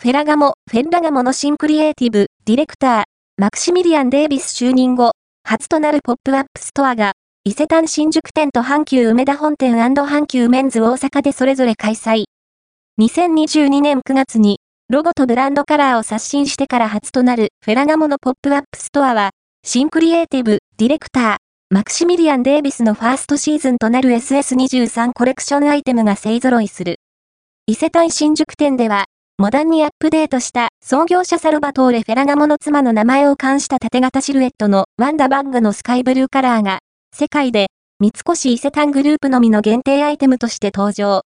フェラガモ、フェンラガモの新クリエイティブ、ディレクター、マクシミリアン・デイビス就任後、初となるポップアップストアが、伊勢丹新宿店と阪急梅田本店阪急メンズ大阪でそれぞれ開催。2022年9月に、ロゴとブランドカラーを刷新してから初となるフェラガモのポップアップストアは、新クリエイティブ、ディレクター、マクシミリアン・デイビスのファーストシーズンとなる SS23 コレクションアイテムが勢揃いする。伊勢丹新宿店では、モダンにアップデートした創業者サルバトーレ・フェラガモの妻の名前を冠した縦型シルエットのワンダバッグのスカイブルーカラーが、世界で三越伊勢丹グループのみの限定アイテムとして登場。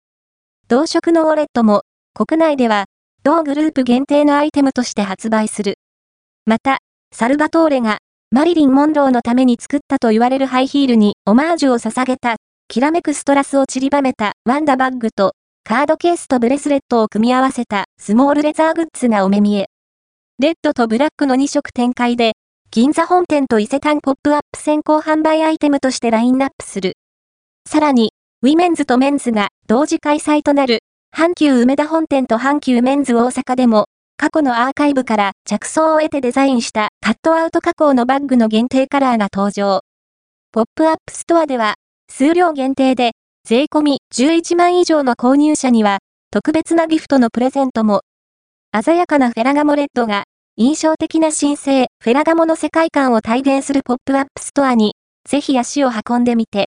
同色のウォレットも、国内では、同グループ限定のアイテムとして発売する。また、サルバトーレが、マリリン・モンローのために作ったと言われるハイヒールにオマージュを捧げた、きらめくストラスを散りばめたワンダバッグとカードケースとブレスレットを組み合わせたスモールレザーグッズがお目見え。レッドとブラックの2色展開で、銀座本店と伊勢丹ポップアップ先行販売アイテムとしてラインナップする。さらに、ウィメンズとメンズが同時開催となる、阪急梅田本店と阪急メンズ大阪でも、過去のアーカイブから着想を得てデザインしたカットアウト加工のバッグの限定カラーが登場。ポップアップストアでは、数量限定で税込み11万以上の購入者には、特別なギフトのプレゼントも。鮮やかなフェラガモレッドが、印象的な新生、フェラガモの世界観を体現するポップアップストアに、ぜひ足を運んでみて。